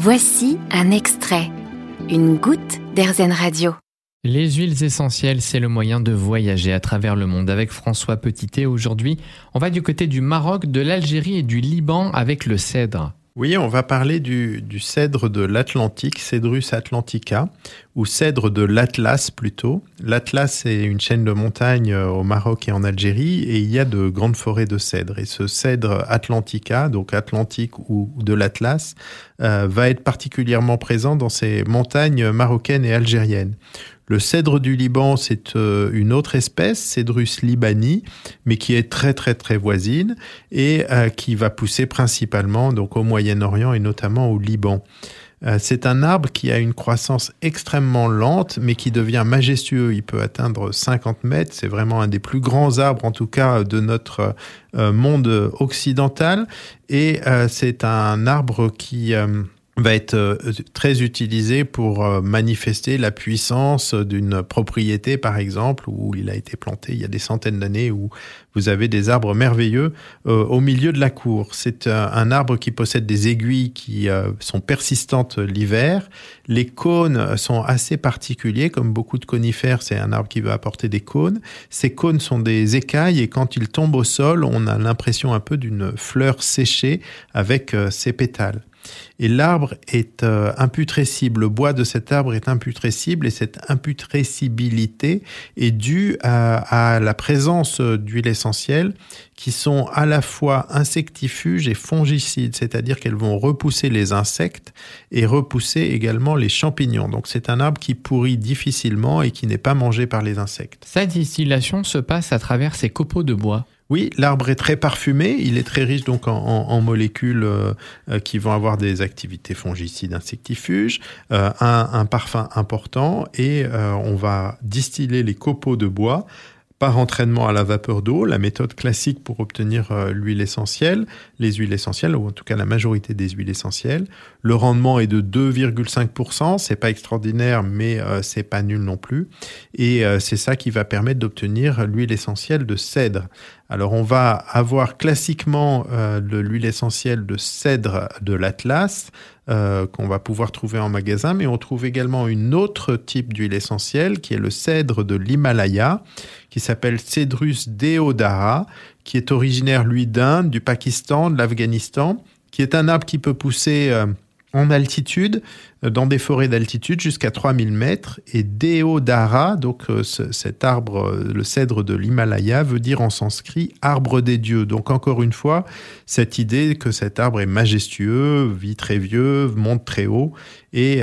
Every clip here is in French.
Voici un extrait, une goutte d'Airzen Radio. Les huiles essentielles, c'est le moyen de voyager à travers le monde avec François Petitet. Aujourd'hui, on va du côté du Maroc, de l'Algérie et du Liban avec le cèdre. Oui, on va parler du, cèdre de l'Atlantique, Cedrus atlantica, ou cèdre de l'Atlas plutôt. L'Atlas, c'est une chaîne de montagnes euh, au Maroc et en Algérie, et il y a de grandes forêts de cèdres. Et ce cèdre atlantica, donc atlantique ou de l'Atlas, euh, va être particulièrement présent dans ces montagnes marocaines et algériennes. Le cèdre du Liban, c'est euh, une autre espèce, Cedrus libani, mais qui est très très très voisine et euh, qui va pousser principalement donc au Moyen-Orient et notamment au Liban. Euh, c'est un arbre qui a une croissance extrêmement lente, mais qui devient majestueux. Il peut atteindre 50 mètres. C'est vraiment un des plus grands arbres, en tout cas, de notre monde occidental. Et c'est un arbre qui va être euh, très utilisé pour euh, manifester la puissance d'une propriété, par exemple, où il a été planté il y a des centaines d'années, où vous avez des arbres merveilleux euh, au milieu de la cour. C'est un arbre qui possède des aiguilles qui sont persistantes l'hiver. Les cônes sont assez particuliers, comme beaucoup de conifères, c'est un arbre qui va apporter des cônes. Ces cônes sont des écailles et quand ils tombent au sol, on a l'impression un peu d'une fleur séchée avec ses pétales. Et l'arbre est euh, imputrescible. Le bois de cet arbre est imputrescible et cette imputrescibilité est due à, la présence d'huiles essentielles qui sont à la fois insectifuges et fongicides, c'est-à-dire qu'elles vont repousser les insectes et repousser également les champignons. Donc c'est un arbre qui pourrit difficilement et qui n'est pas mangé par les insectes. Sa distillation se passe à travers ces copeaux de bois. Oui, l'arbre est très parfumé. Il est très riche donc en, molécules euh, euh, qui vont avoir des activités fongicides, insectifuges, euh, un, parfum important et on va distiller les copeaux de bois par entraînement à la vapeur d'eau, la méthode classique pour obtenir l'huile essentielle, les huiles essentielles, ou en tout cas la majorité des huiles essentielles. Le rendement est de 2,5%, c'est pas extraordinaire, mais c'est pas nul non plus. Et c'est ça qui va permettre d'obtenir l'huile essentielle de cèdre. Alors on va avoir classiquement l'huile essentielle de cèdre de l'Atlas, qu'on va pouvoir trouver en magasin, mais on trouve également une autre type d'huile essentielle qui est le cèdre de l'Himalaya, qui s'appelle Cedrus deodara, qui est originaire, lui, d'Inde, du Pakistan, de l'Afghanistan, qui est un arbre qui peut pousser euh, en altitude, euh, dans des forêts d'altitude jusqu'à 3000 mètres. Et Deodara, donc euh, cet arbre, le cèdre de l'Himalaya, veut dire en sanskrit arbre des dieux. Donc encore une fois, cette idée que cet arbre est majestueux, vit très vieux, monte très haut et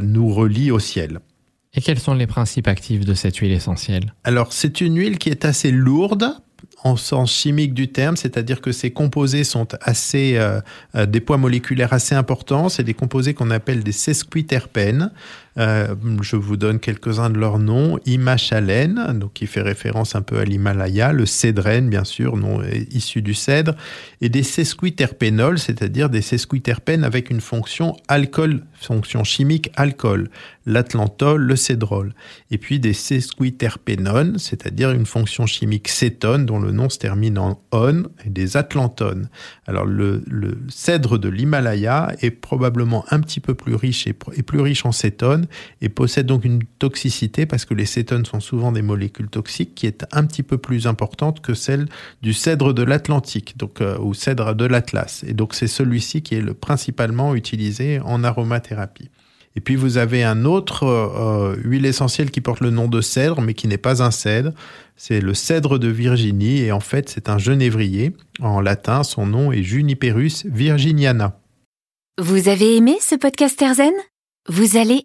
nous relie au ciel. Et quels sont les principes actifs de cette huile essentielle? Alors, c'est une huile qui est assez lourde en sens chimique du terme, c'est-à-dire que ces composés sont assez euh, euh, des poids moléculaires assez importants. C'est des composés qu'on appelle des sesquiterpènes. Euh, je vous donne quelques-uns de leurs noms. Imachalène, donc qui fait référence un peu à l'Himalaya, le cédrène, bien sûr, nom issu du cèdre, et des sesquiterpénols, c'est-à-dire des sesquiterpènes avec une fonction alcool, fonction chimique alcool, l'atlantol, le cédrol. Et puis des sesquiterpénones, c'est-à-dire une fonction chimique cétone, dont le nom se termine en on, et des atlantones. Alors le, cèdre de l'Himalaya est probablement un petit peu plus riche et, et plus riche en cétone et possède donc une toxicité parce que les cétones sont souvent des molécules toxiques qui est un petit peu plus importante que celle du cèdre de l'Atlantique, donc euh, ou cèdre de l'Atlas. Et donc c'est celui-ci qui est le principalement utilisé en aromathérapie. Et puis vous avez un autre euh, huile essentielle qui porte le nom de cèdre, mais qui n'est pas un cèdre. C'est le cèdre de Virginie, et en fait c'est un genévrier. En latin, son nom est Juniperus virginiana. Vous avez aimé ce podcast Erzen Vous allez